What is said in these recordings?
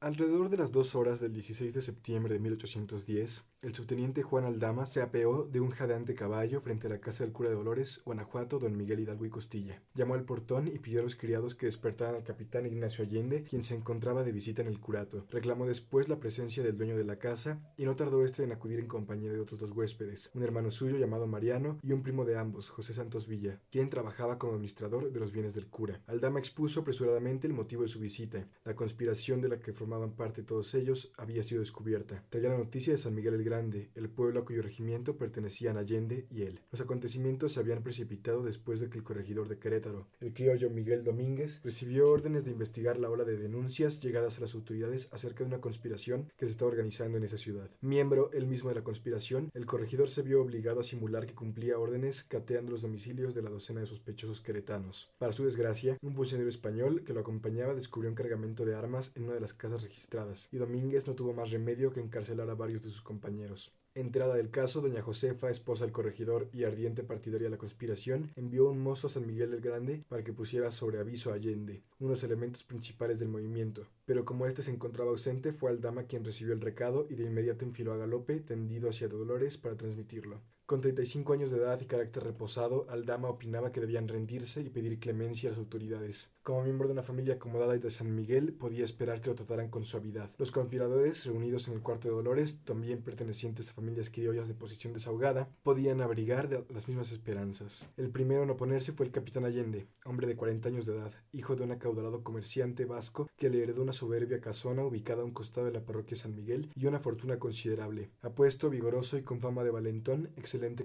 Alrededor de las dos horas del 16 de septiembre de 1810, el subteniente Juan Aldama se apeó de un jadeante caballo frente a la casa del cura de Dolores, Guanajuato, don Miguel Hidalgo y Costilla. Llamó al portón y pidió a los criados que despertaran al capitán Ignacio Allende, quien se encontraba de visita en el curato. Reclamó después la presencia del dueño de la casa y no tardó este en acudir en compañía de otros dos huéspedes, un hermano suyo llamado Mariano y un primo de ambos, José Santos Villa, quien trabajaba como administrador de los bienes del cura. Aldama expuso apresuradamente el motivo de su visita, la conspiración de la que formaban parte todos ellos había sido descubierta. Traía la noticia de San Miguel el Grande, el pueblo a cuyo regimiento pertenecían Allende y él. Los acontecimientos se habían precipitado después de que el corregidor de Querétaro, el criollo Miguel Domínguez, recibió órdenes de investigar la ola de denuncias llegadas a las autoridades acerca de una conspiración que se estaba organizando en esa ciudad. Miembro él mismo de la conspiración, el corregidor se vio obligado a simular que cumplía órdenes cateando los domicilios de la docena de sospechosos queretanos. Para su desgracia, un funcionario español que lo acompañaba descubrió un cargamento de armas en una de las casas registradas y Domínguez no tuvo más remedio que encarcelar a varios de sus compañeros. Enterada del caso, doña Josefa, esposa del corregidor y ardiente partidaria de la conspiración, envió un mozo a San Miguel el Grande para que pusiera sobre aviso a Allende, unos elementos principales del movimiento. Pero como éste se encontraba ausente, fue Aldama quien recibió el recado y de inmediato enfiló a galope, tendido hacia Dolores, para transmitirlo. Con 35 años de edad y carácter reposado, Aldama opinaba que debían rendirse y pedir clemencia a las autoridades. Como miembro de una familia acomodada y de San Miguel, podía esperar que lo trataran con suavidad. Los conspiradores, reunidos en el cuarto de Dolores, también pertenecientes a familias criollas de posición desahogada, podían abrigar las mismas esperanzas. El primero en oponerse fue el capitán Allende, hombre de 40 años de edad, hijo de un acaudalado comerciante vasco que le heredó una soberbia casona ubicada a un costado de la parroquia San Miguel y una fortuna considerable. Apuesto, vigoroso y con fama de valentón,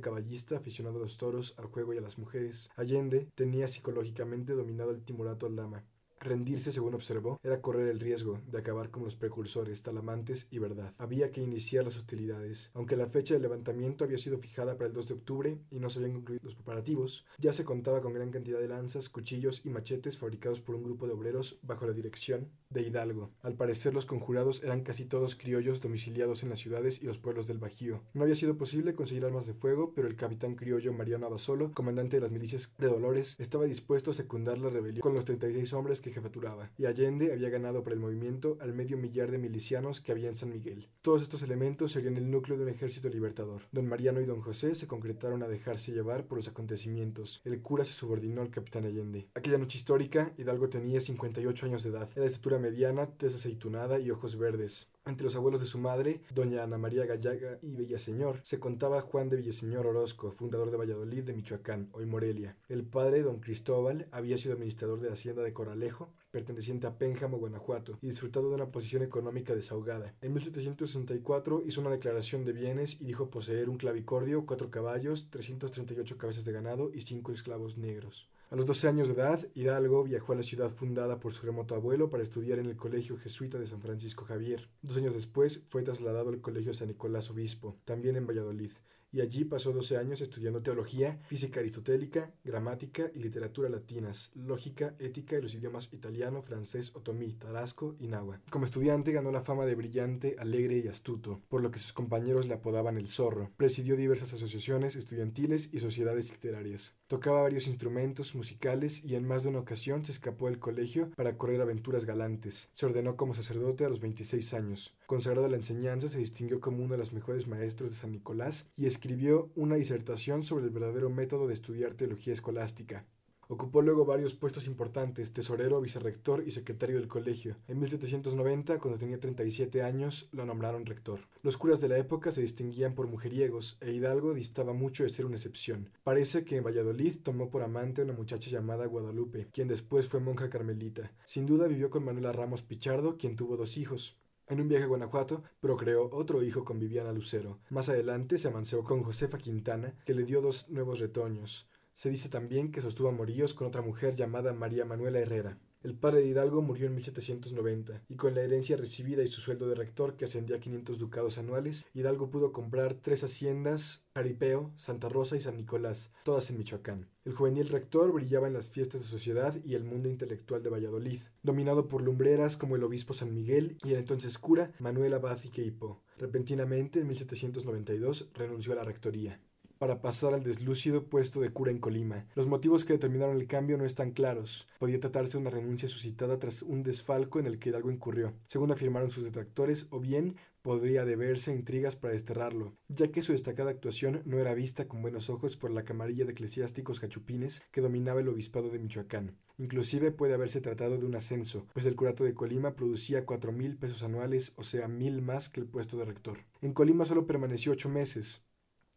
caballista, aficionado a los toros, al juego y a las mujeres. Allende tenía psicológicamente dominado el timorato al dama. Rendirse, según observó, era correr el riesgo de acabar como los precursores, talamantes y verdad. Había que iniciar las hostilidades. Aunque la fecha del levantamiento había sido fijada para el 2 de octubre y no se habían concluido los preparativos, ya se contaba con gran cantidad de lanzas, cuchillos y machetes fabricados por un grupo de obreros bajo la dirección de Hidalgo. Al parecer los conjurados eran casi todos criollos domiciliados en las ciudades y los pueblos del Bajío. No había sido posible conseguir armas de fuego, pero el capitán criollo Mariano Abasolo, comandante de las milicias de Dolores, estaba dispuesto a secundar la rebelión con los 36 hombres que jefaturaba, y Allende había ganado para el movimiento al medio millar de milicianos que había en San Miguel. Todos estos elementos serían el núcleo de un ejército libertador. Don Mariano y don José se concretaron a dejarse llevar por los acontecimientos. El cura se subordinó al capitán Allende. Aquella noche histórica, Hidalgo tenía 58 años de edad. Era de estatura mediana, tez aceitunada y ojos verdes. Entre los abuelos de su madre, doña Ana María Gallaga y Villaseñor, se contaba Juan de Villaseñor Orozco, fundador de Valladolid de Michoacán, hoy Morelia. El padre, don Cristóbal, había sido administrador de la hacienda de Coralejo, perteneciente a Pénjamo, Guanajuato, y disfrutado de una posición económica desahogada. En 1764 hizo una declaración de bienes y dijo poseer un clavicordio, cuatro caballos, 338 cabezas de ganado y cinco esclavos negros. A los 12 años de edad, Hidalgo viajó a la ciudad fundada por su remoto abuelo para estudiar en el Colegio Jesuita de San Francisco Javier. Dos años después fue trasladado al Colegio San Nicolás Obispo, también en Valladolid, y allí pasó 12 años estudiando teología, física aristotélica, gramática y literatura latinas, lógica, ética y los idiomas italiano, francés, otomí, tarasco y náhuatl. Como estudiante ganó la fama de brillante, alegre y astuto, por lo que sus compañeros le apodaban el zorro. Presidió diversas asociaciones estudiantiles y sociedades literarias. Tocaba varios instrumentos musicales y en más de una ocasión se escapó del colegio para correr aventuras galantes. Se ordenó como sacerdote a los 26 años. Consagrado a la enseñanza, se distinguió como uno de los mejores maestros de San Nicolás y escribió una disertación sobre el verdadero método de estudiar teología escolástica. Ocupó luego varios puestos importantes, tesorero, vicerrector y secretario del colegio. En 1790, cuando tenía 37 años, lo nombraron rector. Los curas de la época se distinguían por mujeriegos, e Hidalgo distaba mucho de ser una excepción. Parece que en Valladolid tomó por amante a una muchacha llamada Guadalupe, quien después fue monja carmelita. Sin duda vivió con Manuela Ramos Pichardo, quien tuvo dos hijos. En un viaje a Guanajuato, procreó otro hijo con Viviana Lucero. Más adelante se amanceó con Josefa Quintana, que le dio dos nuevos retoños. Se dice también que sostuvo amoríos con otra mujer llamada María Manuela Herrera. El padre de Hidalgo murió en 1790, y con la herencia recibida y su sueldo de rector, que ascendía a 500 ducados anuales, Hidalgo pudo comprar tres haciendas, Jaripeo, Santa Rosa y San Nicolás, todas en Michoacán. El juvenil rector brillaba en las fiestas de sociedad y el mundo intelectual de Valladolid, dominado por lumbreras como el obispo San Miguel y el entonces cura Manuel Abad y Queipo. Repentinamente, en 1792, renunció a la rectoría. Para pasar al deslúcido puesto de cura en Colima. Los motivos que determinaron el cambio no están claros. Podía tratarse de una renuncia suscitada tras un desfalco en el que Hidalgo incurrió, según afirmaron sus detractores, o bien podría deberse a intrigas para desterrarlo, ya que su destacada actuación no era vista con buenos ojos por la camarilla de eclesiásticos cachupines que dominaba el obispado de Michoacán. Inclusive puede haberse tratado de un ascenso, pues el curato de Colima producía cuatro mil pesos anuales, o sea, mil más que el puesto de rector. En Colima solo permaneció ocho meses,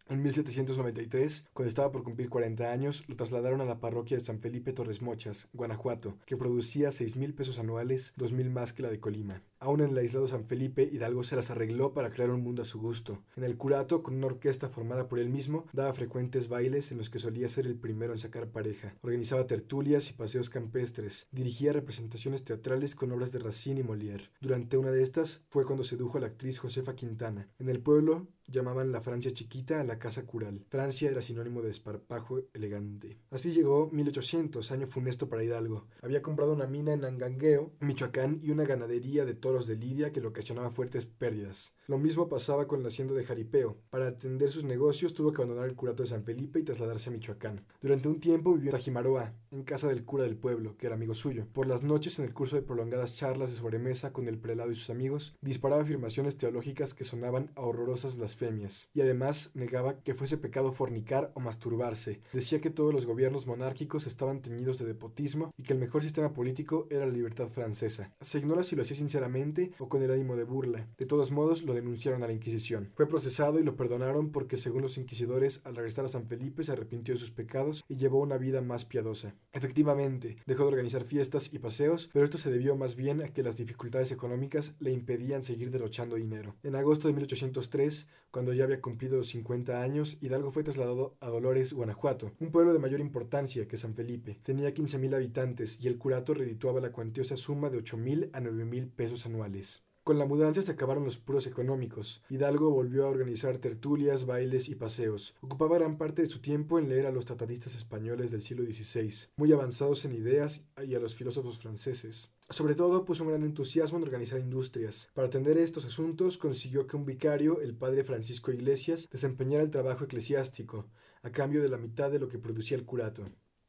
en 1793, cuando estaba por cumplir 40 años, lo trasladaron a la parroquia de San Felipe Torres Mochas, Guanajuato, que producía seis mil pesos anuales, dos mil más que la de Colima. Aún en el aislado San Felipe, Hidalgo se las arregló para crear un mundo a su gusto. En el curato, con una orquesta formada por él mismo, daba frecuentes bailes en los que solía ser el primero en sacar pareja. Organizaba tertulias y paseos campestres. Dirigía representaciones teatrales con obras de Racine y Molière. Durante una de estas fue cuando sedujo a la actriz Josefa Quintana. En el pueblo, llamaban la Francia chiquita a la casa cural. Francia era sinónimo de esparpajo elegante. Así llegó 1800, año funesto para Hidalgo. Había comprado una mina en Angangueo, Michoacán, y una ganadería de toros de Lidia que le ocasionaba fuertes pérdidas. Lo mismo pasaba con la hacienda de Jaripeo. Para atender sus negocios tuvo que abandonar el curato de San Felipe y trasladarse a Michoacán. Durante un tiempo vivió en Tajimaroa, en casa del cura del pueblo, que era amigo suyo. Por las noches, en el curso de prolongadas charlas de sobremesa con el prelado y sus amigos, disparaba afirmaciones teológicas que sonaban a horrorosas blasfemias. Y además negaba que fuese pecado fornicar o masturbarse. Decía que todos los gobiernos monárquicos estaban teñidos de depotismo y que el mejor sistema político era la libertad francesa. Se ignora si lo hacía sinceramente o con el ánimo de burla. De todos modos, lo denunciaron a la Inquisición. Fue procesado y lo perdonaron porque, según los inquisidores, al regresar a San Felipe se arrepintió de sus pecados y llevó una vida más piadosa. Efectivamente, dejó de organizar fiestas y paseos, pero esto se debió más bien a que las dificultades económicas le impedían seguir derrochando dinero. En agosto de 1803, cuando ya había cumplido los 50 años, Hidalgo fue trasladado a Dolores, Guanajuato, un pueblo de mayor importancia que San Felipe. Tenía 15.000 habitantes y el curato redituaba la cuantiosa suma de 8.000 a 9.000 pesos anuales. Con la mudanza se acabaron los puros económicos. Hidalgo volvió a organizar tertulias, bailes y paseos. Ocupaba gran parte de su tiempo en leer a los tratadistas españoles del siglo XVI, muy avanzados en ideas, y a los filósofos franceses. Sobre todo puso un gran entusiasmo en organizar industrias. Para atender estos asuntos consiguió que un vicario, el padre Francisco Iglesias, desempeñara el trabajo eclesiástico, a cambio de la mitad de lo que producía el curato.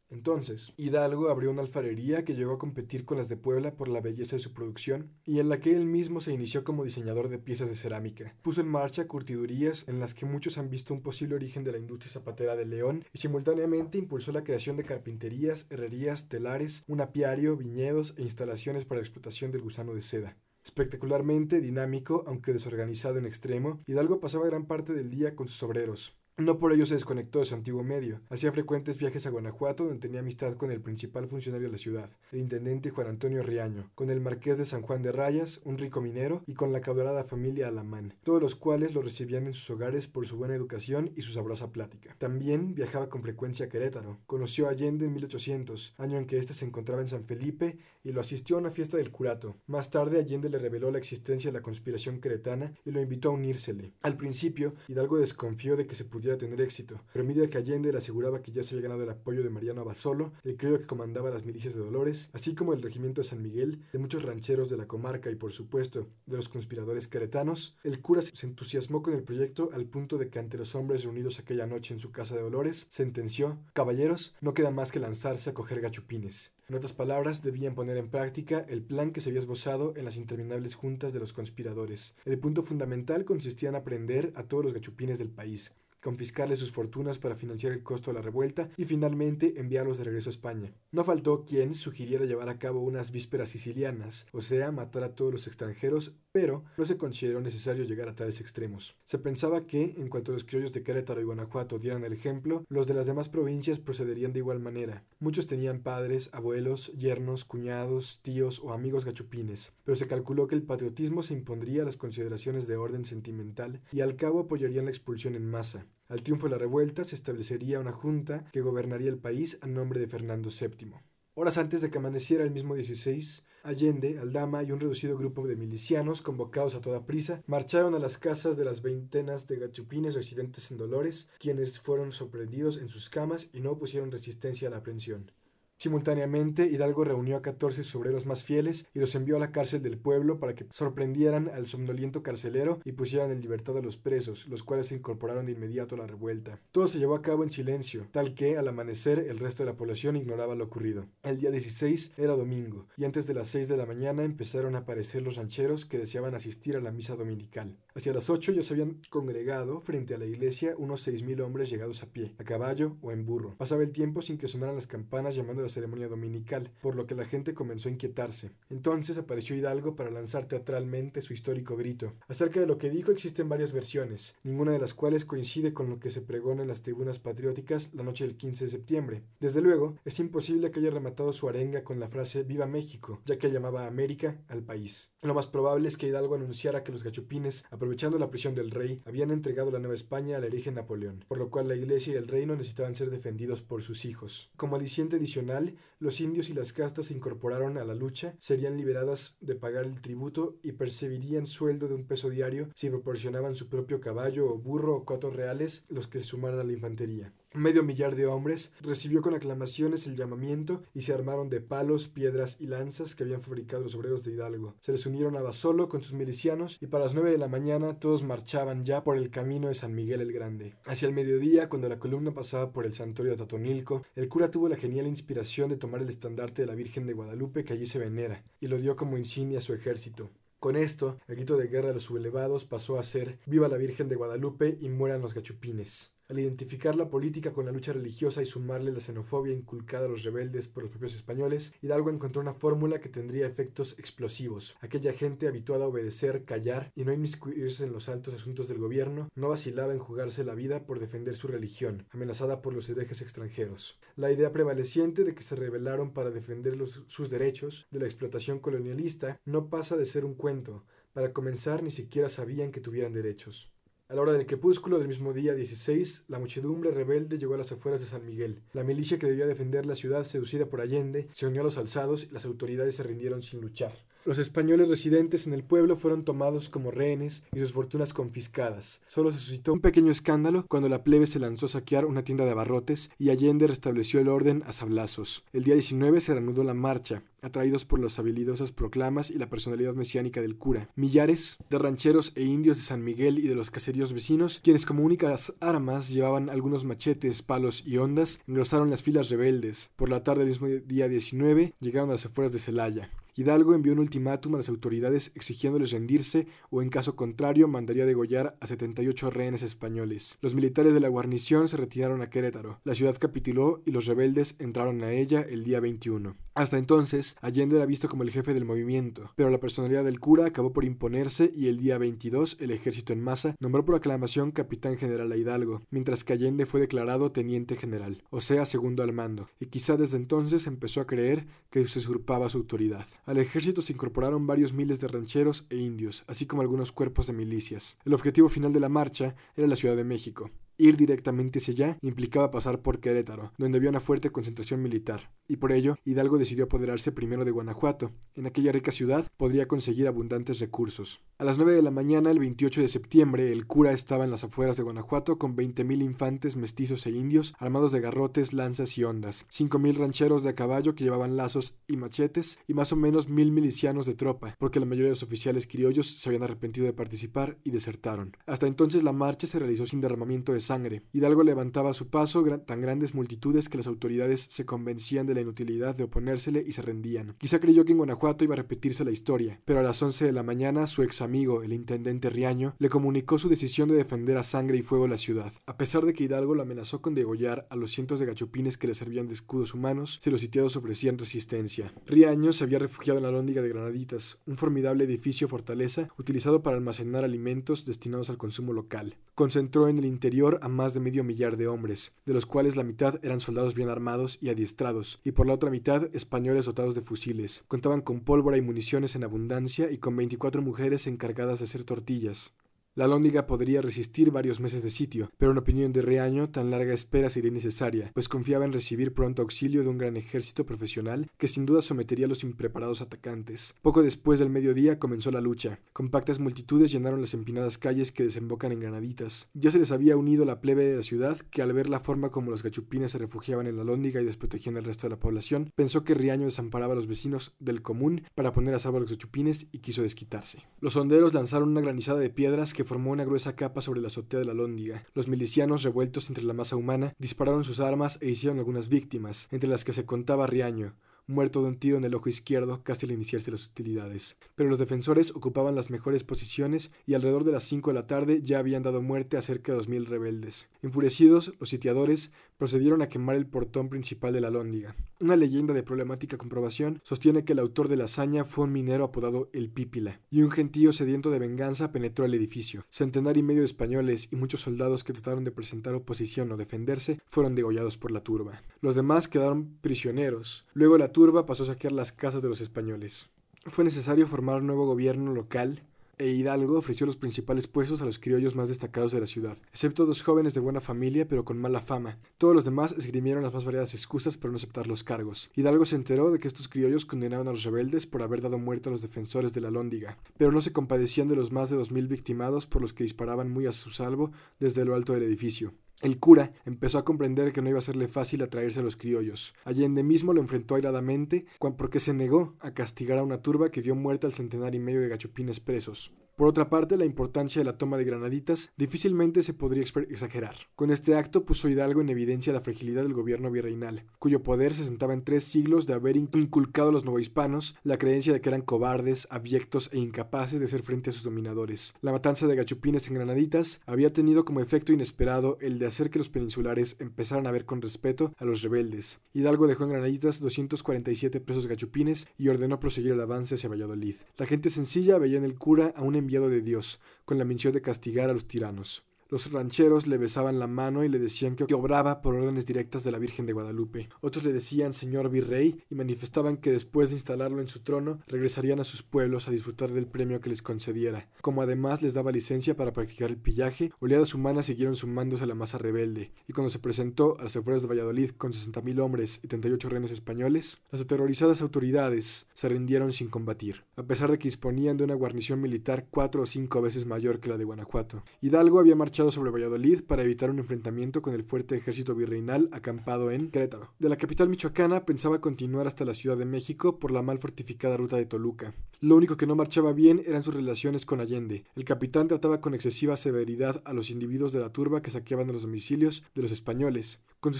Entonces, Hidalgo abrió una alfarería que llegó a competir con las de Puebla por la belleza de su producción y en la que él mismo se inició como diseñador de piezas de cerámica. Puso en marcha curtidurías en las que muchos han visto un posible origen de la industria zapatera de León y simultáneamente impulsó la creación de carpinterías, herrerías, telares, un apiario, viñedos e instalaciones para la explotación del gusano de seda. Espectacularmente dinámico, aunque desorganizado en extremo, Hidalgo pasaba gran parte del día con sus obreros. No por ello se desconectó de su antiguo medio. Hacía frecuentes viajes a Guanajuato, donde tenía amistad con el principal funcionario de la ciudad, el intendente Juan Antonio Riaño, con el marqués de San Juan de Rayas, un rico minero, y con la caudalada familia Alamán, todos los cuales lo recibían en sus hogares por su buena educación y su sabrosa plática. También viajaba con frecuencia a Querétaro. Conoció a Allende en 1800, año en que éste se encontraba en San Felipe, y lo asistió a una fiesta del curato. Más tarde Allende le reveló la existencia de la conspiración queretana y lo invitó a unírsele. Al principio, Hidalgo desconfió de que se pudiera tener éxito, pero a medida que Allende le aseguraba que ya se había ganado el apoyo de Mariano Abasolo, el criollo que comandaba las milicias de Dolores, así como el regimiento de San Miguel, de muchos rancheros de la comarca y por supuesto de los conspiradores queretanos, el cura se entusiasmó con el proyecto al punto de que ante los hombres reunidos aquella noche en su casa de Dolores, sentenció, caballeros, no queda más que lanzarse a coger gachupines. En otras palabras, debían poner en práctica el plan que se había esbozado en las interminables juntas de los conspiradores. El punto fundamental consistía en aprender a todos los gachupines del país, confiscarles sus fortunas para financiar el costo de la revuelta y finalmente enviarlos de regreso a España. No faltó quien sugiriera llevar a cabo unas vísperas sicilianas, o sea, matar a todos los extranjeros, pero no se consideró necesario llegar a tales extremos. Se pensaba que, en cuanto los criollos de Querétaro y Guanajuato dieran el ejemplo, los de las demás provincias procederían de igual manera. Muchos tenían padres, abuelos, yernos, cuñados, tíos o amigos gachupines, pero se calculó que el patriotismo se impondría a las consideraciones de orden sentimental y al cabo apoyarían la expulsión en masa. Al triunfo de la revuelta se establecería una junta que gobernaría el país a nombre de Fernando VII. Horas antes de que amaneciera el mismo 16, Allende, Aldama y un reducido grupo de milicianos, convocados a toda prisa, marcharon a las casas de las veintenas de gachupines residentes en Dolores, quienes fueron sorprendidos en sus camas y no opusieron resistencia a la aprehensión. Simultáneamente, Hidalgo reunió a 14 obreros más fieles y los envió a la cárcel del pueblo para que sorprendieran al somnoliento carcelero y pusieran en libertad a los presos, los cuales se incorporaron de inmediato a la revuelta. Todo se llevó a cabo en silencio, tal que, al amanecer, el resto de la población ignoraba lo ocurrido. El día 16 era domingo, y antes de las 6 de la mañana empezaron a aparecer los rancheros que deseaban asistir a la misa dominical. Hacia las 8 ya se habían congregado frente a la iglesia unos 6.000 hombres llegados a pie, a caballo o en burro. Pasaba el tiempo sin que sonaran las campanas llamando ceremonia dominical, por lo que la gente comenzó a inquietarse. Entonces apareció Hidalgo para lanzar teatralmente su histórico grito. Acerca de lo que dijo existen varias versiones, ninguna de las cuales coincide con lo que se pregona en las tribunas patrióticas la noche del 15 de septiembre. Desde luego, es imposible que haya rematado su arenga con la frase Viva México, ya que llamaba a América al país. Lo más probable es que Hidalgo anunciara que los gachupines, aprovechando la prisión del rey, habían entregado la Nueva España al hereje Napoleón, por lo cual la iglesia y el reino necesitaban ser defendidos por sus hijos. Como aliciente adicional, los indios y las castas se incorporaron a la lucha, serían liberadas de pagar el tributo y percibirían sueldo de un peso diario si proporcionaban su propio caballo o burro o cuatro reales los que se sumaran a la infantería. Medio millar de hombres recibió con aclamaciones el llamamiento y se armaron de palos, piedras y lanzas que habían fabricado los obreros de Hidalgo. Se les unieron a Basolo con sus milicianos y para las nueve de la mañana todos marchaban ya por el camino de San Miguel el Grande. Hacia el mediodía, cuando la columna pasaba por el santuario de Tatonilco, el cura tuvo la genial inspiración de tomar el estandarte de la Virgen de Guadalupe que allí se venera y lo dio como insignia a su ejército. Con esto, el grito de guerra de los sublevados pasó a ser Viva la Virgen de Guadalupe y mueran los gachupines. Al identificar la política con la lucha religiosa y sumarle la xenofobia inculcada a los rebeldes por los propios españoles, Hidalgo encontró una fórmula que tendría efectos explosivos. Aquella gente habituada a obedecer, callar y no inmiscuirse en los altos asuntos del gobierno, no vacilaba en jugarse la vida por defender su religión, amenazada por los herejes extranjeros. La idea prevaleciente de que se rebelaron para defender sus derechos de la explotación colonialista no pasa de ser un cuento. Para comenzar, ni siquiera sabían que tuvieran derechos. A la hora del crepúsculo del mismo día 16, la muchedumbre rebelde llegó a las afueras de San Miguel. La milicia que debía defender la ciudad, seducida por Allende, se unió a los alzados y las autoridades se rindieron sin luchar. Los españoles residentes en el pueblo fueron tomados como rehenes y sus fortunas confiscadas. Solo se suscitó un pequeño escándalo cuando la plebe se lanzó a saquear una tienda de abarrotes y Allende restableció el orden a sablazos. El día 19 se reanudó la marcha, atraídos por las habilidosas proclamas y la personalidad mesiánica del cura. Millares de rancheros e indios de San Miguel y de los caseríos vecinos, quienes como únicas armas llevaban algunos machetes, palos y ondas, engrosaron las filas rebeldes. Por la tarde del mismo día 19 llegaron a las afueras de Celaya. Hidalgo envió un ultimátum a las autoridades exigiéndoles rendirse o en caso contrario mandaría degollar a 78 rehenes españoles. Los militares de la guarnición se retiraron a Querétaro. La ciudad capituló y los rebeldes entraron a ella el día 21. Hasta entonces, Allende era visto como el jefe del movimiento, pero la personalidad del cura acabó por imponerse y el día 22 el ejército en masa nombró por aclamación capitán general a Hidalgo, mientras que Allende fue declarado teniente general, o sea, segundo al mando, y quizá desde entonces empezó a creer que se usurpaba su autoridad. Al ejército se incorporaron varios miles de rancheros e indios, así como algunos cuerpos de milicias. El objetivo final de la marcha era la Ciudad de México, Ir directamente hacia allá implicaba pasar por Querétaro, donde había una fuerte concentración militar, y por ello Hidalgo decidió apoderarse primero de Guanajuato. En aquella rica ciudad podría conseguir abundantes recursos. A las 9 de la mañana, el 28 de septiembre, el cura estaba en las afueras de Guanajuato con 20.000 infantes mestizos e indios, armados de garrotes, lanzas y ondas, 5.000 rancheros de a caballo que llevaban lazos y machetes, y más o menos mil milicianos de tropa, porque la mayoría de los oficiales criollos se habían arrepentido de participar y desertaron. Hasta entonces la marcha se realizó sin derramamiento de sangre. Hidalgo levantaba a su paso tan grandes multitudes que las autoridades se convencían de la inutilidad de oponérsele y se rendían. Quizá creyó que en Guanajuato iba a repetirse la historia, pero a las once de la mañana su ex amigo, el intendente Riaño, le comunicó su decisión de defender a sangre y fuego la ciudad. A pesar de que Hidalgo lo amenazó con degollar a los cientos de gachupines que le servían de escudos humanos, si los sitiados ofrecían resistencia. Riaño se había refugiado en la Lóndiga de Granaditas, un formidable edificio fortaleza utilizado para almacenar alimentos destinados al consumo local. Concentró en el interior a más de medio millar de hombres, de los cuales la mitad eran soldados bien armados y adiestrados, y por la otra mitad españoles dotados de fusiles. Contaban con pólvora y municiones en abundancia y con 24 mujeres encargadas de hacer tortillas. La lóndiga podría resistir varios meses de sitio, pero en opinión de Riaño, tan larga espera sería innecesaria, pues confiaba en recibir pronto auxilio de un gran ejército profesional que sin duda sometería a los impreparados atacantes. Poco después del mediodía comenzó la lucha. Compactas multitudes llenaron las empinadas calles que desembocan en Granaditas. Ya se les había unido la plebe de la ciudad, que al ver la forma como los gachupines se refugiaban en la lóndiga y desprotegían al resto de la población, pensó que Riaño desamparaba a los vecinos del común para poner a salvo a los gachupines y quiso desquitarse. Los honderos lanzaron una granizada de piedras que formó una gruesa capa sobre la azotea de la lóndiga. Los milicianos, revueltos entre la masa humana, dispararon sus armas e hicieron algunas víctimas, entre las que se contaba Riaño, muerto de un tiro en el ojo izquierdo casi al iniciarse las hostilidades. Pero los defensores ocupaban las mejores posiciones y alrededor de las cinco de la tarde ya habían dado muerte a cerca de dos mil rebeldes. Enfurecidos, los sitiadores procedieron a quemar el portón principal de la lóndiga. Una leyenda de problemática comprobación sostiene que el autor de la hazaña fue un minero apodado El Pípila, y un gentío sediento de venganza penetró el edificio. Centenar y medio de españoles y muchos soldados que trataron de presentar oposición o defenderse fueron degollados por la turba. Los demás quedaron prisioneros. Luego la turba pasó a saquear las casas de los españoles. Fue necesario formar un nuevo gobierno local e Hidalgo ofreció los principales puestos a los criollos más destacados de la ciudad, excepto dos jóvenes de buena familia pero con mala fama. Todos los demás esgrimieron las más variadas excusas para no aceptar los cargos. Hidalgo se enteró de que estos criollos condenaban a los rebeldes por haber dado muerte a los defensores de la Lóndiga, pero no se compadecían de los más de dos mil victimados por los que disparaban muy a su salvo desde lo alto del edificio. El cura empezó a comprender que no iba a serle fácil atraerse a los criollos. Allende mismo lo enfrentó airadamente porque se negó a castigar a una turba que dio muerte al centenar y medio de gachupines presos. Por otra parte, la importancia de la toma de Granaditas difícilmente se podría exagerar. Con este acto puso Hidalgo en evidencia la fragilidad del gobierno virreinal, cuyo poder se sentaba en tres siglos de haber inculcado a los novohispanos la creencia de que eran cobardes, abyectos e incapaces de hacer frente a sus dominadores. La matanza de gachupines en Granaditas había tenido como efecto inesperado el de hacer que los peninsulares empezaran a ver con respeto a los rebeldes. Hidalgo dejó en Granaditas 247 presos gachupines y ordenó proseguir el avance hacia Valladolid. La gente sencilla veía en el cura a un enviado de Dios, con la misión de castigar a los tiranos. Los rancheros le besaban la mano y le decían que obraba por órdenes directas de la Virgen de Guadalupe. Otros le decían señor virrey y manifestaban que después de instalarlo en su trono regresarían a sus pueblos a disfrutar del premio que les concediera. Como además les daba licencia para practicar el pillaje, oleadas humanas siguieron sumándose a la masa rebelde, y cuando se presentó a las afueras de Valladolid con 60.000 hombres y 38 rehenes españoles, las aterrorizadas autoridades se rindieron sin combatir, a pesar de que disponían de una guarnición militar cuatro o cinco veces mayor que la de Guanajuato. Hidalgo había marchado sobre Valladolid para evitar un enfrentamiento con el fuerte ejército virreinal acampado en Querétaro. De la capital michoacana pensaba continuar hasta la Ciudad de México por la mal fortificada ruta de Toluca. Lo único que no marchaba bien eran sus relaciones con Allende. El capitán trataba con excesiva severidad a los individuos de la turba que saqueaban los domicilios de los españoles. Con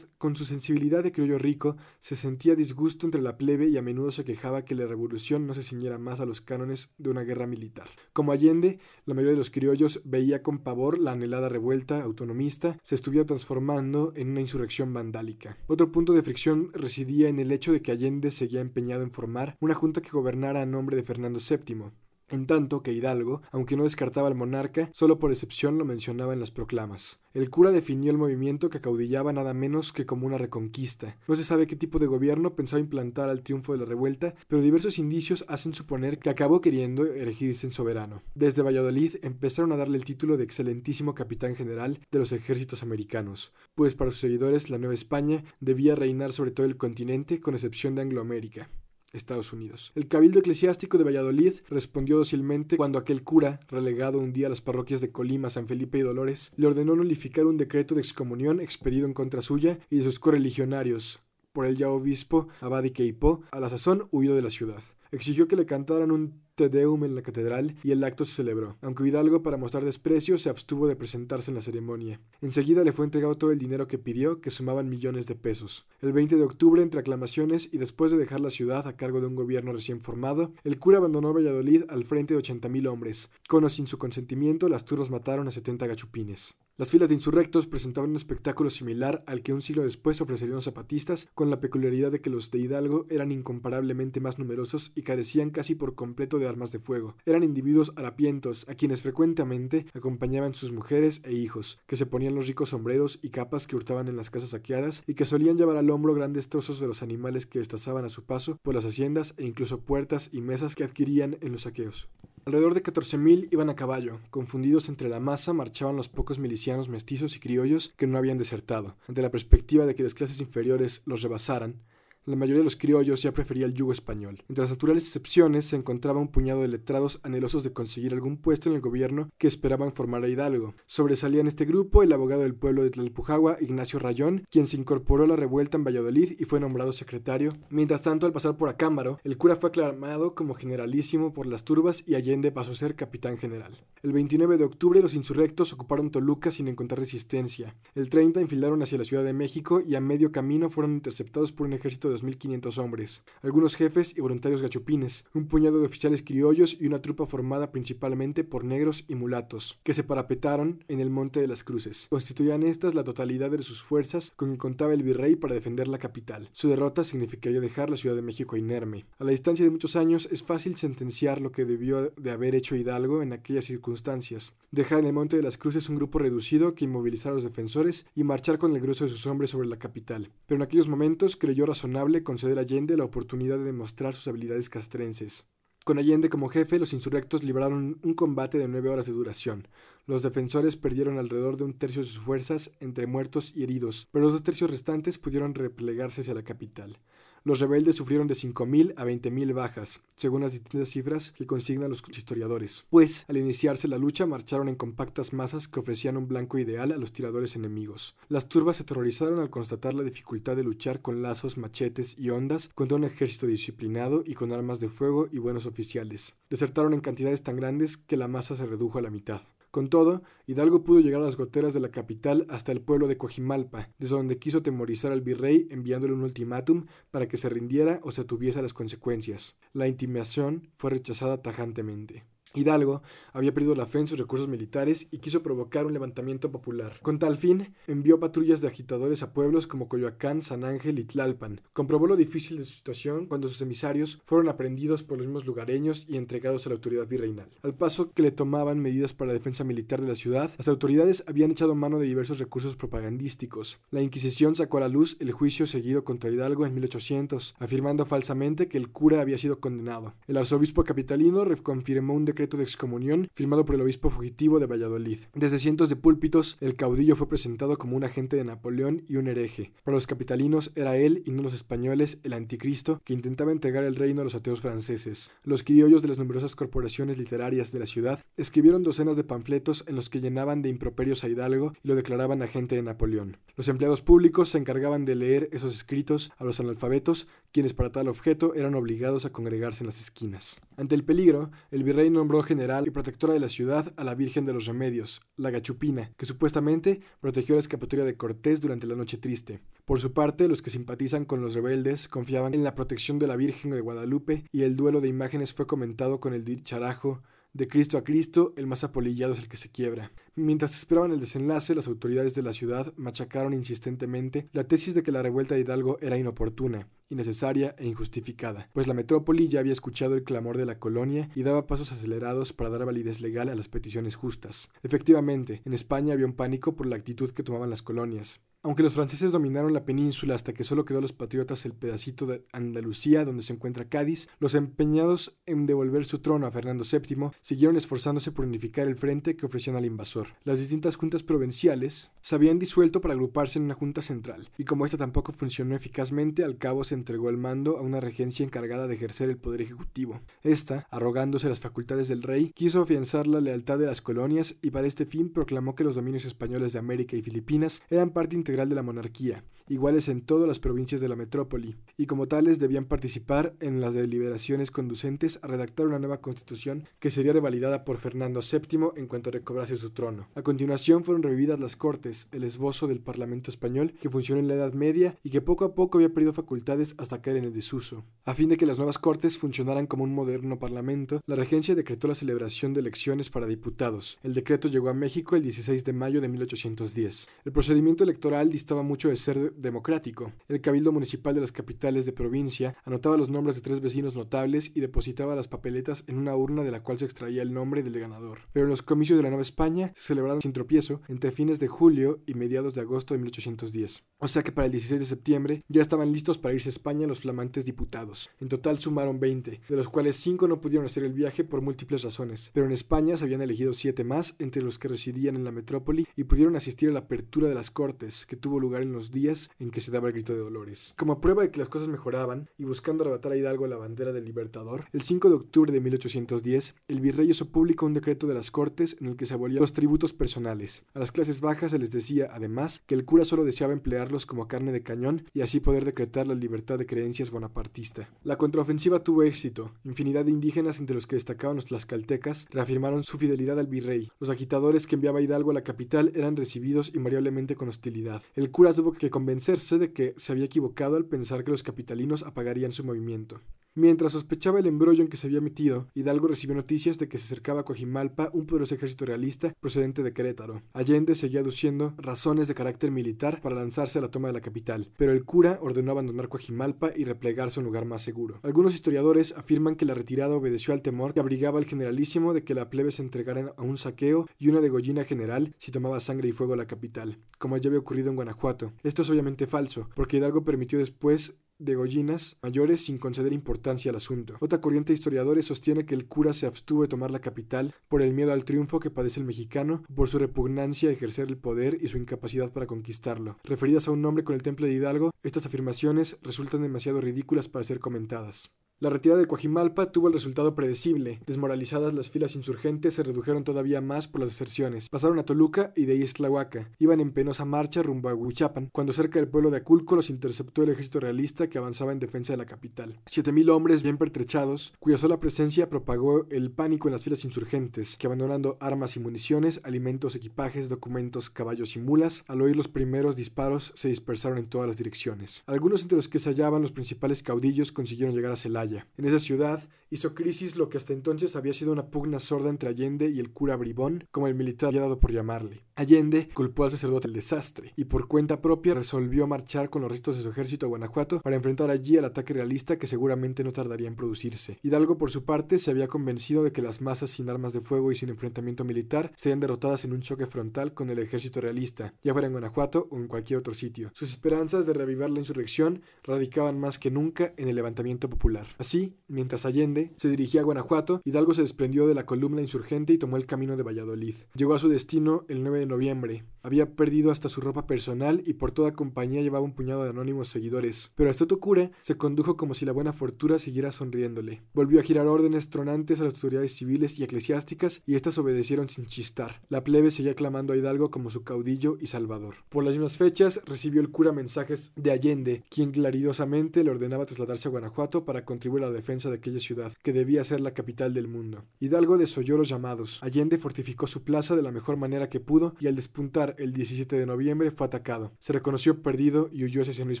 su, sensibilidad, de criollo rico, se sentía disgusto entre la plebe y a menudo se quejaba que la revolución no se ciñera más a los cánones de una guerra militar. Como Allende, la mayoría de los criollos veía con pavor la anhelada revuelta autonomista se estuviera transformando en una insurrección vandálica. Otro punto de fricción residía en el hecho de que Allende seguía empeñado en formar una junta que gobernara a nombre de Fernando VII, en tanto que Hidalgo, aunque no descartaba al monarca, solo por excepción lo mencionaba en las proclamas. El cura definió el movimiento que acaudillaba nada menos que como una reconquista. No se sabe qué tipo de gobierno pensaba implantar al triunfo de la revuelta, pero diversos indicios hacen suponer que acabó queriendo erigirse en soberano. Desde Valladolid empezaron a darle el título de excelentísimo capitán general de los ejércitos americanos, pues para sus seguidores la Nueva España debía reinar sobre todo el continente con excepción de Angloamérica. Estados Unidos. El cabildo eclesiástico de Valladolid respondió dócilmente cuando aquel cura, relegado un día a las parroquias de Colima, San Felipe y Dolores, le ordenó nulificar un decreto de excomunión expedido en contra suya y de sus correligionarios por el ya obispo Abad Queipo, a la sazón huido de la ciudad. Exigió que le cantaran un Te Deum en la catedral y el acto se celebró, aunque Hidalgo para mostrar desprecio se abstuvo de presentarse en la ceremonia. Enseguida le fue entregado todo el dinero que pidió, que sumaban millones de pesos. El 20 de octubre, entre aclamaciones y después de dejar la ciudad a cargo de un gobierno recién formado, el cura abandonó Valladolid al frente de ochenta mil hombres. Con o sin su consentimiento, las turras mataron a 70 gachupines. Las filas de insurrectos presentaban un espectáculo similar al que un siglo después ofrecerían los zapatistas, con la peculiaridad de que los de Hidalgo eran incomparablemente más numerosos y carecían casi por completo de armas de fuego. Eran individuos harapientos, a quienes frecuentemente acompañaban sus mujeres e hijos, que se ponían los ricos sombreros y capas que hurtaban en las casas saqueadas y que solían llevar al hombro grandes trozos de los animales que destazaban a su paso por las haciendas e incluso puertas y mesas que adquirían en los saqueos. Alrededor de 14.000 iban a caballo. Confundidos entre la masa, marchaban los pocos milicianos mestizos y criollos que no habían desertado. Ante la perspectiva de que las clases inferiores los rebasaran, la mayoría de los criollos ya prefería el yugo español. Entre las naturales excepciones se encontraba un puñado de letrados anhelosos de conseguir algún puesto en el gobierno que esperaban formar a Hidalgo. Sobresalía en este grupo el abogado del pueblo de Tlalpujagua, Ignacio Rayón, quien se incorporó a la revuelta en Valladolid y fue nombrado secretario. Mientras tanto, al pasar por Acámbaro, el cura fue aclamado como generalísimo por las turbas y Allende pasó a ser capitán general. El 29 de octubre los insurrectos ocuparon Toluca sin encontrar resistencia. El 30 enfilaron hacia la Ciudad de México y a medio camino fueron interceptados por un ejército de 2.500 hombres, algunos jefes y voluntarios gachupines, un puñado de oficiales criollos y una trupa formada principalmente por negros y mulatos, que se parapetaron en el Monte de las Cruces. Constituían estas la totalidad de sus fuerzas con que contaba el virrey para defender la capital. Su derrota significaría dejar la Ciudad de México inerme. A la distancia de muchos años es fácil sentenciar lo que debió de haber hecho Hidalgo en aquellas circunstancias circunstancias. Deja en el Monte de las Cruces un grupo reducido que inmovilizara a los defensores y marchar con el grueso de sus hombres sobre la capital. Pero en aquellos momentos creyó razonable conceder a Allende la oportunidad de demostrar sus habilidades castrenses. Con Allende como jefe, los insurrectos libraron un combate de nueve horas de duración. Los defensores perdieron alrededor de un tercio de sus fuerzas entre muertos y heridos, pero los dos tercios restantes pudieron replegarse hacia la capital. Los rebeldes sufrieron de 5.000 a 20.000 bajas, según las distintas cifras que consignan los historiadores, pues al iniciarse la lucha marcharon en compactas masas que ofrecían un blanco ideal a los tiradores enemigos. Las turbas se aterrorizaron al constatar la dificultad de luchar con lazos, machetes y ondas contra un ejército disciplinado y con armas de fuego y buenos oficiales. Desertaron en cantidades tan grandes que la masa se redujo a la mitad. Con todo, Hidalgo pudo llegar a las goteras de la capital hasta el pueblo de Cojimalpa, desde donde quiso atemorizar al virrey enviándole un ultimátum para que se rindiera o se atuviese las consecuencias. La intimación fue rechazada tajantemente. Hidalgo había perdido la fe en sus recursos militares y quiso provocar un levantamiento popular. Con tal fin, envió patrullas de agitadores a pueblos como Coyoacán, San Ángel y Tlalpan. Comprobó lo difícil de su situación cuando sus emisarios fueron aprendidos por los mismos lugareños y entregados a la autoridad virreinal. Al paso que le tomaban medidas para la defensa militar de la ciudad, las autoridades habían echado mano de diversos recursos propagandísticos. La Inquisición sacó a la luz el juicio seguido contra Hidalgo en 1800, afirmando falsamente que el cura había sido condenado. El arzobispo capitalino reconfirmó un decreto de excomunión firmado por el obispo fugitivo de Valladolid. Desde cientos de púlpitos, el caudillo fue presentado como un agente de Napoleón y un hereje. Para los capitalinos era él y no los españoles el anticristo que intentaba entregar el reino a los ateos franceses. Los criollos de las numerosas corporaciones literarias de la ciudad escribieron docenas de panfletos en los que llenaban de improperios a Hidalgo y lo declaraban agente de Napoleón. Los empleados públicos se encargaban de leer esos escritos a los analfabetos, quienes para tal objeto eran obligados a congregarse en las esquinas. Ante el peligro, el virrey nombró general y protectora de la ciudad a la Virgen de los Remedios, la Gachupina, que supuestamente protegió la escapatoria de Cortés durante la Noche Triste. Por su parte, los que simpatizan con los rebeldes confiaban en la protección de la Virgen de Guadalupe y el duelo de imágenes fue comentado con el dicharajo de Cristo a Cristo, el más apolillado es el que se quiebra. Mientras esperaban el desenlace, las autoridades de la ciudad machacaron insistentemente la tesis de que la revuelta de Hidalgo era inoportuna, innecesaria e injustificada, pues la metrópoli ya había escuchado el clamor de la colonia y daba pasos acelerados para dar validez legal a las peticiones justas. Efectivamente, en España había un pánico por la actitud que tomaban las colonias. Aunque los franceses dominaron la península hasta que solo quedó a los patriotas el pedacito de Andalucía donde se encuentra Cádiz, los empeñados en devolver su trono a Fernando VII siguieron esforzándose por unificar el frente que ofrecían al invasor. Las distintas juntas provinciales se habían disuelto para agruparse en una junta central, y como esta tampoco funcionó eficazmente, al cabo se entregó el mando a una regencia encargada de ejercer el poder ejecutivo. Esta, arrogándose las facultades del rey, quiso afianzar la lealtad de las colonias y para este fin proclamó que los dominios españoles de América y Filipinas eran parte de la monarquía, iguales en todas las provincias de la metrópoli, y como tales debían participar en las deliberaciones conducentes a redactar una nueva constitución que sería revalidada por Fernando VII en cuanto recobrase su trono. A continuación fueron revividas las Cortes, el esbozo del Parlamento español que funcionó en la Edad Media y que poco a poco había perdido facultades hasta caer en el desuso. A fin de que las nuevas Cortes funcionaran como un moderno Parlamento, la regencia decretó la celebración de elecciones para diputados. El decreto llegó a México el 16 de mayo de 1810. El procedimiento electoral distaba mucho de ser democrático. El cabildo municipal de las capitales de provincia anotaba los nombres de tres vecinos notables y depositaba las papeletas en una urna de la cual se extraía el nombre del ganador. Pero en los comicios de la Nueva España se celebraron sin tropiezo entre fines de julio y mediados de agosto de 1810. O sea que para el 16 de septiembre ya estaban listos para irse a España los flamantes diputados. En total sumaron 20, de los cuales 5 no pudieron hacer el viaje por múltiples razones, pero en España se habían elegido 7 más entre los que residían en la metrópoli y pudieron asistir a la apertura de las Cortes, que tuvo lugar en los días en que se daba el grito de Dolores. Como prueba de que las cosas mejoraban, y buscando arrebatar a Hidalgo la bandera del Libertador, el 5 de octubre de 1810, el virrey hizo público un decreto de las Cortes en el que se abolían los tributos personales. A las clases bajas se les decía, además, que el cura solo deseaba emplearlos como carne de cañón y así poder decretar la libertad de creencias bonapartista. La contraofensiva tuvo éxito. Infinidad de indígenas, entre los que destacaban los tlaxcaltecas, reafirmaron su fidelidad al virrey. Los agitadores que enviaba Hidalgo a la capital eran recibidos invariablemente con hostilidad. El cura tuvo que convencerse de que se había equivocado al pensar que los capitalinos apagarían su movimiento. Mientras sospechaba el embrollo en que se había metido, Hidalgo recibió noticias de que se acercaba a Coajimalpa un poderoso ejército realista procedente de Querétaro. Allende seguía aduciendo razones de carácter militar para lanzarse a la toma de la capital, pero el cura ordenó abandonar Coajimalpa y replegarse a un lugar más seguro. Algunos historiadores afirman que la retirada obedeció al temor que abrigaba el generalísimo de que la plebe se entregara a un saqueo y una degollina general si tomaba sangre y fuego a la capital, como ya había ocurrido en Guanajuato. Esto es obviamente falso, porque Hidalgo permitió después de gollinas mayores sin conceder importancia al asunto. Otra corriente de historiadores sostiene que el cura se abstuvo de tomar la capital por el miedo al triunfo que padece el mexicano, por su repugnancia a ejercer el poder y su incapacidad para conquistarlo. Referidas a un nombre con el temple de Hidalgo, estas afirmaciones resultan demasiado ridículas para ser comentadas. La retirada de Coajimalpa tuvo el resultado predecible. Desmoralizadas las filas insurgentes se redujeron todavía más por las deserciones. Pasaron a Toluca y de ahí Islahuaca. Iban en penosa marcha rumbo a Huichapan, cuando cerca del pueblo de Aculco los interceptó el ejército realista que avanzaba en defensa de la capital. Siete mil hombres bien pertrechados, cuya sola presencia propagó el pánico en las filas insurgentes, que abandonando armas y municiones, alimentos, equipajes, documentos, caballos y mulas, al oír los primeros disparos se dispersaron en todas las direcciones. Algunos entre los que se hallaban los principales caudillos consiguieron llegar a Celaya en esa ciudad hizo crisis lo que hasta entonces había sido una pugna sorda entre Allende y el cura Bribón, como el militar había dado por llamarle. Allende culpó al sacerdote del desastre y por cuenta propia resolvió marchar con los restos de su ejército a Guanajuato para enfrentar allí el ataque realista que seguramente no tardaría en producirse. Hidalgo por su parte se había convencido de que las masas sin armas de fuego y sin enfrentamiento militar serían derrotadas en un choque frontal con el ejército realista, ya fuera en Guanajuato o en cualquier otro sitio. Sus esperanzas de reavivar la insurrección radicaban más que nunca en el levantamiento popular. Así, mientras Allende se dirigía a Guanajuato, Hidalgo se desprendió de la columna insurgente y tomó el camino de Valladolid. Llegó a su destino el 9 de noviembre. Había perdido hasta su ropa personal y por toda compañía llevaba un puñado de anónimos seguidores. Pero hasta Tokura se condujo como si la buena fortuna siguiera sonriéndole. Volvió a girar órdenes tronantes a las autoridades civiles y eclesiásticas y éstas obedecieron sin chistar. La plebe seguía clamando a Hidalgo como su caudillo y salvador. Por las mismas fechas recibió el cura mensajes de Allende, quien claridosamente le ordenaba trasladarse a Guanajuato para contribuir a la defensa de aquella ciudad, que debía ser la capital del mundo. Hidalgo desoyó los llamados. Allende fortificó su plaza de la mejor manera que pudo y al despuntar el 17 de noviembre fue atacado. Se reconoció perdido y huyó hacia San Luis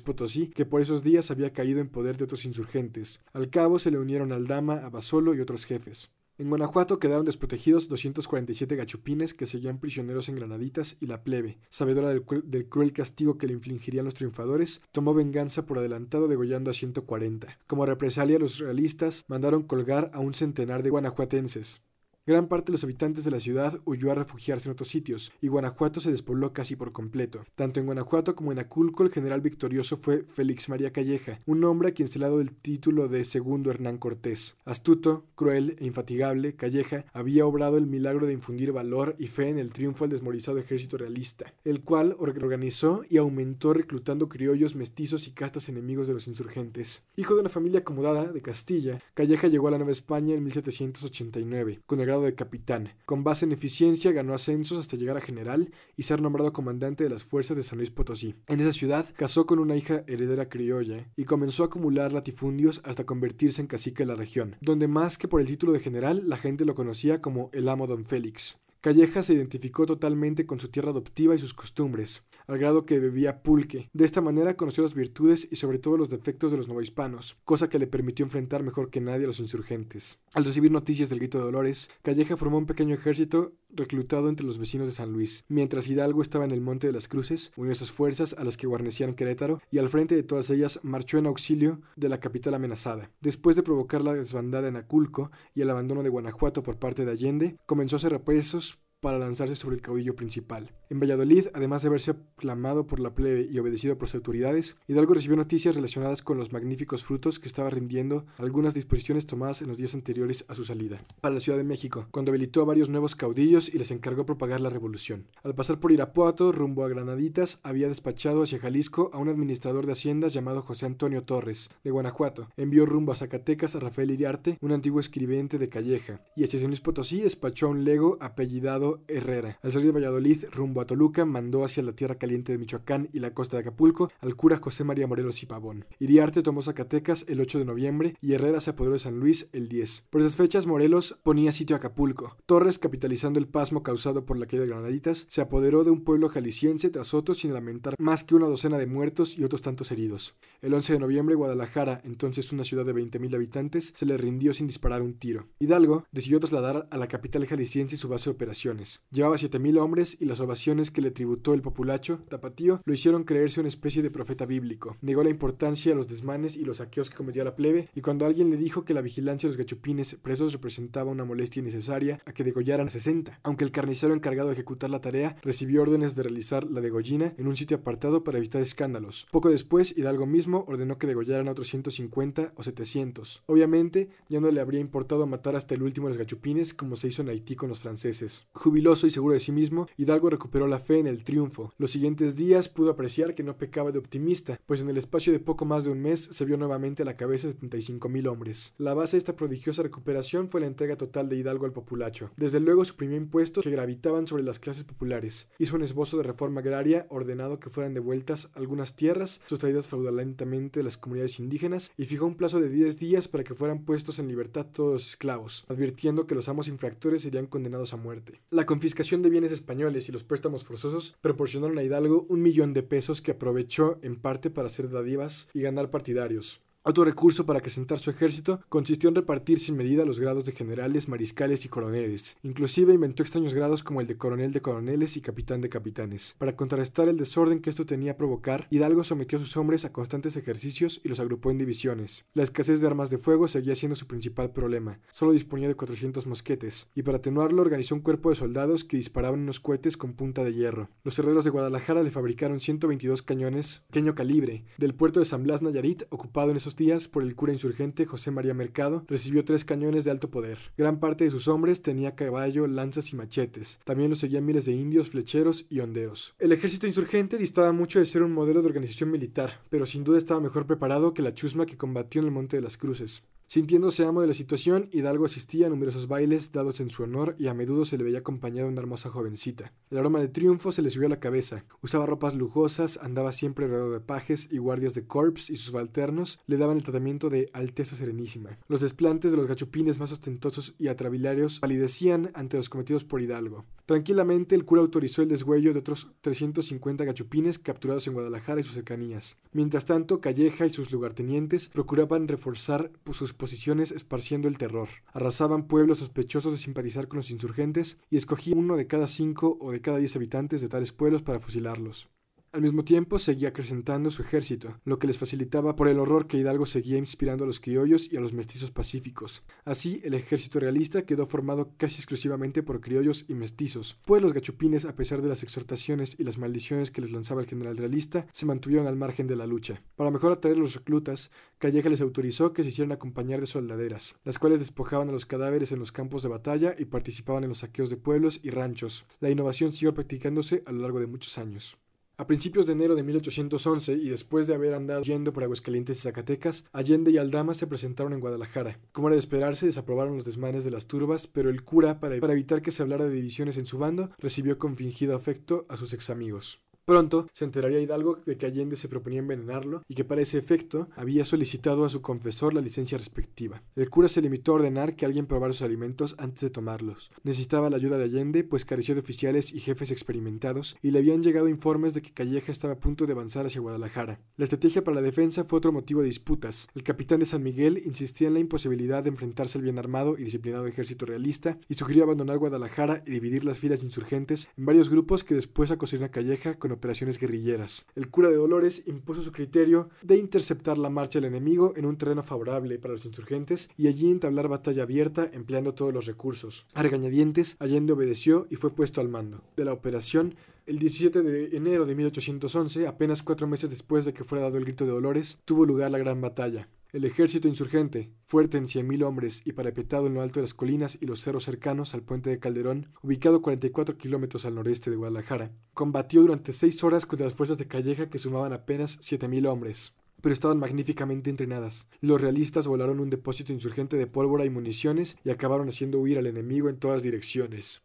Potosí, que por esos días había caído en poder de otros insurgentes. Al cabo se le unieron Aldama, Abasolo y otros jefes. En Guanajuato quedaron desprotegidos 247 gachupines que seguían prisioneros en Granaditas y la plebe, sabedora del, del, cruel castigo que le infligirían los triunfadores, tomó venganza por adelantado degollando a 140. Como represalia, los realistas mandaron colgar a un centenar de guanajuatenses. Gran parte de los habitantes de la ciudad huyó a refugiarse en otros sitios, y Guanajuato se despobló casi por completo. Tanto en Guanajuato como en Aculco el general victorioso fue Félix María Calleja, un hombre a quien se le ha dado el título de segundo Hernán Cortés. Astuto, cruel e infatigable, Calleja había obrado el milagro de infundir valor y fe en el triunfo al desmorizado ejército realista, el cual organizó y aumentó reclutando criollos mestizos y castas enemigos de los insurgentes. Hijo de una familia acomodada de Castilla, Calleja llegó a la Nueva España en 1789, con el grado de capitán. Con base en eficiencia ganó ascensos hasta llegar a general y ser nombrado comandante de las fuerzas de San Luis Potosí. En esa ciudad casó con una hija heredera criolla y comenzó a acumular latifundios hasta convertirse en cacique de la región, donde más que por el título de general la gente lo conocía como el amo don Félix. Calleja se identificó totalmente con su tierra adoptiva y sus costumbres. Al grado que bebía pulque. De esta manera conoció las virtudes y sobre todo los defectos de los novohispanos, cosa que le permitió enfrentar mejor que nadie a los insurgentes. Al recibir noticias del grito de Dolores, Calleja formó un pequeño ejército reclutado entre los vecinos de San Luis. Mientras Hidalgo estaba en el Monte de las Cruces, unió sus fuerzas a las que guarnecían Querétaro y al frente de todas ellas marchó en auxilio de la capital amenazada. Después de provocar la desbandada en Aculco y el abandono de Guanajuato por parte de Allende, comenzó a hacer represos para lanzarse sobre el caudillo principal. En Valladolid, además de haberse aclamado por la plebe y obedecido por sus autoridades, Hidalgo recibió noticias relacionadas con los magníficos frutos que estaba rindiendo algunas disposiciones tomadas en los días anteriores a su salida. Para la Ciudad de México, cuando habilitó a varios nuevos caudillos y les encargó propagar la revolución. Al pasar por Irapuato, rumbo a Granaditas, había despachado hacia Jalisco a un administrador de haciendas llamado José Antonio Torres, de Guanajuato. Envió rumbo a Zacatecas a Rafael Iriarte, un antiguo escribiente de Calleja, y hacia San Luis Potosí despachó a un lego apellidado Herrera. Al salir de Valladolid rumbo mandó hacia la tierra caliente de Michoacán y la costa de Acapulco al cura José María Morelos y Pavón. Iriarte tomó Zacatecas el 8 de noviembre y Herrera se apoderó de San Luis el 10. Por esas fechas, Morelos ponía sitio a Acapulco. Torres, capitalizando el pasmo causado por la caída de Granaditas, se apoderó de un pueblo jalisciense tras otro sin lamentar más que una docena de muertos y otros tantos heridos. El 11 de noviembre, Guadalajara, entonces una ciudad de 20.000 habitantes, se le rindió sin disparar un tiro. Hidalgo decidió trasladar a la capital jalisciense su base de operaciones. Llevaba 7.000 hombres y las ovaciones que le tributó el populacho, Tapatío, lo hicieron creerse una especie de profeta bíblico. Negó la importancia a los desmanes y los saqueos que cometía la plebe, y cuando alguien le dijo que la vigilancia de los gachupines presos representaba una molestia innecesaria a que degollaran a 60, aunque el carnicero encargado de ejecutar la tarea recibió órdenes de realizar la degollina en un sitio apartado para evitar escándalos. Poco después, Hidalgo mismo ordenó que degollaran a otros 150 o 700. Obviamente, ya no le habría importado matar hasta el último de los gachupines como se hizo en Haití con los franceses. Jubiloso y seguro de sí mismo, Hidalgo recuperó la fe en el triunfo. Los siguientes días pudo apreciar que no pecaba de optimista, pues en el espacio de poco más de un mes se vio nuevamente a la cabeza de 75.000 hombres. La base de esta prodigiosa recuperación fue la entrega total de Hidalgo al populacho. Desde luego suprimió impuestos que gravitaban sobre las clases populares. Hizo un esbozo de reforma agraria ordenado que fueran devueltas algunas tierras sustraídas fraudulentamente de las comunidades indígenas y fijó un plazo de 10 días para que fueran puestos en libertad todos los esclavos, advirtiendo que los amos infractores serían condenados a muerte. La confiscación de bienes españoles y los préstamos forzosos proporcionaron a Hidalgo un millón de pesos que aprovechó en parte para hacer dadivas y ganar partidarios. Otro recurso para acrecentar su ejército consistió en repartir sin medida los grados de generales, mariscales y coroneles. Inclusive inventó extraños grados como el de coronel de coroneles y capitán de capitanes. Para contrarrestar el desorden que esto tenía a provocar, Hidalgo sometió a sus hombres a constantes ejercicios y los agrupó en divisiones. La escasez de armas de fuego seguía siendo su principal problema. Solo disponía de 400 mosquetes, y para atenuarlo organizó un cuerpo de soldados que disparaban unos cohetes con punta de hierro. Los herreros de Guadalajara le fabricaron 122 cañones pequeño calibre. Del puerto de San Blas Nayarit, ocupado en esos días por el cura insurgente José María Mercado, recibió tres cañones de alto poder. Gran parte de sus hombres tenía caballo, lanzas y machetes. También lo seguían miles de indios, flecheros y honderos. El ejército insurgente distaba mucho de ser un modelo de organización militar, pero sin duda estaba mejor preparado que la chusma que combatió en el Monte de las Cruces. Sintiéndose amo de la situación, Hidalgo asistía a numerosos bailes dados en su honor y a menudo se le veía acompañado de una hermosa jovencita. El aroma de triunfo se le subió a la cabeza. Usaba ropas lujosas, andaba siempre rodeado de pajes y guardias de corps y sus subalternos le daban el tratamiento de Alteza Serenísima. Los desplantes de los gachupines más ostentosos y atrabilarios palidecían ante los cometidos por Hidalgo. Tranquilamente el cura autorizó el desgüello de otros 350 gachupines capturados en Guadalajara y sus cercanías. Mientras tanto, Calleja y sus lugartenientes procuraban reforzar sus posiciones esparciendo el terror. Arrasaban pueblos sospechosos de simpatizar con los insurgentes y escogían uno de cada cinco o de cada diez habitantes de tales pueblos para fusilarlos. Al mismo tiempo seguía acrecentando su ejército, lo que les facilitaba por el horror que Hidalgo seguía inspirando a los criollos y a los mestizos pacíficos. Así, el ejército realista quedó formado casi exclusivamente por criollos y mestizos, pues los gachupines, a pesar de las exhortaciones y las maldiciones que les lanzaba el general realista, se mantuvieron al margen de la lucha. Para mejor atraer a los reclutas, Calleja les autorizó que se hicieran acompañar de soldaderas, las cuales despojaban a los cadáveres en los campos de batalla y participaban en los saqueos de pueblos y ranchos. La innovación siguió practicándose a lo largo de muchos años. A principios de enero de 1811 y después de haber andado yendo por Aguascalientes y Zacatecas, Allende y Aldama se presentaron en Guadalajara. Como era de esperarse, desaprobaron los desmanes de las turbas, pero el cura, para, evitar que se hablara de divisiones en su bando, recibió con fingido afecto a sus ex amigos. Pronto se enteraría Hidalgo de que Allende se proponía envenenarlo y que para ese efecto había solicitado a su confesor la licencia respectiva. El cura se limitó a ordenar que alguien probara sus alimentos antes de tomarlos. Necesitaba la ayuda de Allende, pues careció de oficiales y jefes experimentados, y le habían llegado informes de que Calleja estaba a punto de avanzar hacia Guadalajara. La estrategia para la defensa fue otro motivo de disputas. El capitán de San Miguel insistía en la imposibilidad de enfrentarse al bien armado y disciplinado ejército realista y sugirió abandonar Guadalajara y dividir las filas insurgentes en varios grupos que después acosarían a Calleja con operaciones guerrilleras. El cura de Dolores impuso su criterio de interceptar la marcha del enemigo en un terreno favorable para los insurgentes y allí entablar batalla abierta empleando todos los recursos. A regañadientes, Allende obedeció y fue puesto al mando de la operación el 17 de enero de 1811, apenas cuatro meses después de que fuera dado el grito de Dolores, tuvo lugar la gran batalla. El ejército insurgente, fuerte en cien mil hombres y parapetado en lo alto de las colinas y los cerros cercanos al puente de Calderón, ubicado 44 kilómetros al noreste de Guadalajara, combatió durante seis horas contra las fuerzas de Calleja que sumaban apenas siete mil hombres pero estaban magníficamente entrenadas. Los realistas volaron un depósito insurgente de pólvora y municiones y acabaron haciendo huir al enemigo en todas direcciones.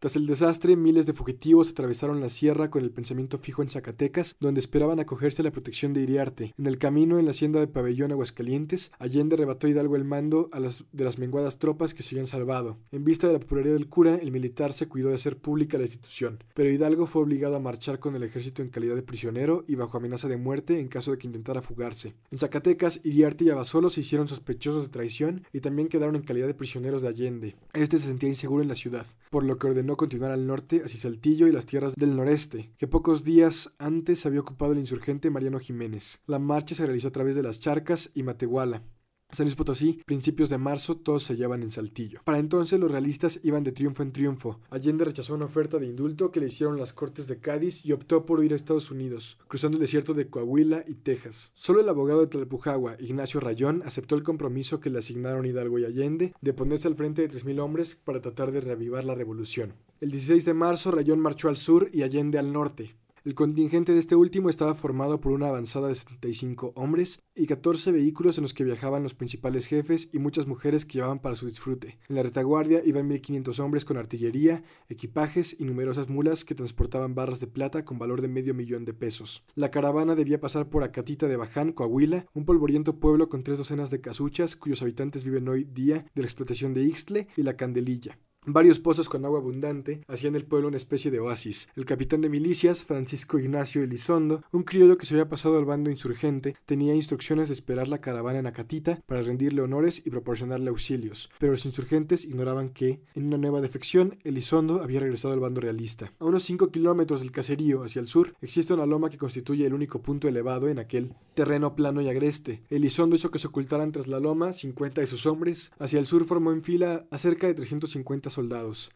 Tras el desastre, miles de fugitivos atravesaron la sierra con el pensamiento fijo en Zacatecas, donde esperaban acogerse a la protección de Iriarte. En el camino, en la hacienda de Pabellón Aguascalientes, Allende arrebató Hidalgo el mando a las, de las menguadas tropas que se habían salvado. En vista de la popularidad del cura, el militar se cuidó de hacer pública la institución, pero Hidalgo fue obligado a marchar con el ejército en calidad de prisionero y bajo amenaza de muerte en caso de que intentara fugarse. En Zacatecas, Iriarte y Abasolo se hicieron sospechosos de traición y también quedaron en calidad de prisioneros de Allende. Este se sentía inseguro en la ciudad, por lo que ordenó no continuar al norte hacia Saltillo y las tierras del noreste, que pocos días antes había ocupado el insurgente Mariano Jiménez. La marcha se realizó a través de las Charcas y Matehuala, San Luis Potosí, principios de marzo, todos se hallaban en Saltillo. Para entonces los realistas iban de triunfo en triunfo. Allende rechazó una oferta de indulto que le hicieron las Cortes de Cádiz y optó por huir a Estados Unidos, cruzando el desierto de Coahuila y Texas. Solo el abogado de Tlalpujagua, Ignacio Rayón, aceptó el compromiso que le asignaron Hidalgo y Allende de ponerse al frente de 3.000 hombres para tratar de reavivar la revolución. El 16 de marzo, Rayón marchó al sur y Allende al norte. El contingente de este último estaba formado por una avanzada de 75 hombres y 14 vehículos en los que viajaban los principales jefes y muchas mujeres que llevaban para su disfrute. En la retaguardia iban 1500 hombres con artillería, equipajes y numerosas mulas que transportaban barras de plata con valor de medio millón de pesos. La caravana debía pasar por Acatita de Baján, Coahuila, un polvoriento pueblo con tres docenas de casuchas cuyos habitantes viven hoy día de la explotación de Ixtle y la Candelilla. Varios pozos con agua abundante hacían del pueblo una especie de oasis. El capitán de milicias, Francisco Ignacio Elizondo, un criollo que se había pasado al bando insurgente, tenía instrucciones de esperar la caravana en Acatita para rendirle honores y proporcionarle auxilios, pero los insurgentes ignoraban que, en una nueva defección, Elizondo había regresado al bando realista. A unos 5 kilómetros del caserío hacia el sur existe una loma que constituye el único punto elevado en aquel terreno plano y agreste. Elizondo hizo que se ocultaran tras la loma 50 de sus hombres. Hacia el sur formó en fila a cerca de 350 soldados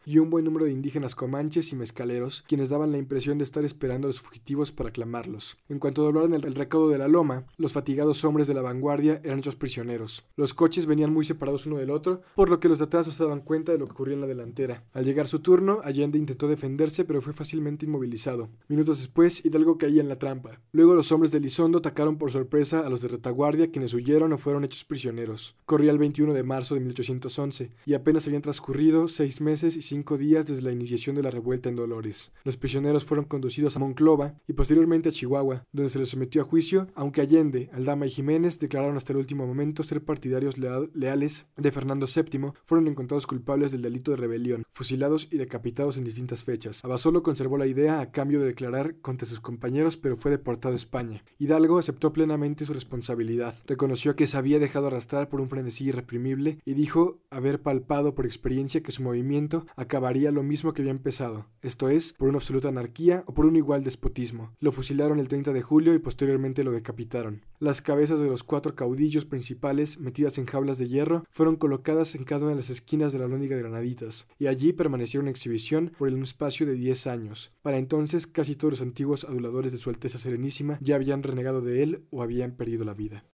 y un buen número de indígenas comanches y mezcaleros, quienes daban la impresión de estar esperando a los fugitivos para clamarlos. En cuanto doblaron el, el recaudo de la loma, los fatigados hombres de la vanguardia eran hechos prisioneros. Los coches venían muy separados uno del otro, por lo que los de atrás no se daban cuenta de lo que ocurría en la delantera. Al llegar su turno, Allende intentó defenderse, pero fue fácilmente inmovilizado. Minutos después, Hidalgo caía en la trampa. Luego los hombres de Lizondo atacaron por sorpresa a los de retaguardia, quienes huyeron o fueron hechos prisioneros. Corría el 21 de marzo de 1811, y apenas habían transcurrido meses y cinco días desde la iniciación de la revuelta en Dolores. Los prisioneros fueron conducidos a Monclova y posteriormente a Chihuahua, donde se les sometió a juicio, aunque Allende, Aldama y Jiménez declararon hasta el último momento ser partidarios leales de Fernando VII, fueron encontrados culpables del delito de rebelión, fusilados y decapitados en distintas fechas. Abasolo conservó la idea a cambio de declarar contra sus compañeros, pero fue deportado a España. Hidalgo aceptó plenamente su responsabilidad, reconoció que se había dejado arrastrar por un frenesí irreprimible y dijo haber palpado por experiencia que su movimiento acabaría lo mismo que había empezado, esto es, por una absoluta anarquía o por un igual despotismo. Lo fusilaron el 30 de julio y posteriormente lo decapitaron. Las cabezas de los cuatro caudillos principales, metidas en jaulas de hierro, fueron colocadas en cada una de las esquinas de la lóndiga de Granaditas, y allí permanecieron en exhibición por un espacio de 10 años. Para entonces, casi todos los antiguos aduladores de Su Alteza Serenísima ya habían renegado de él o habían perdido la vida.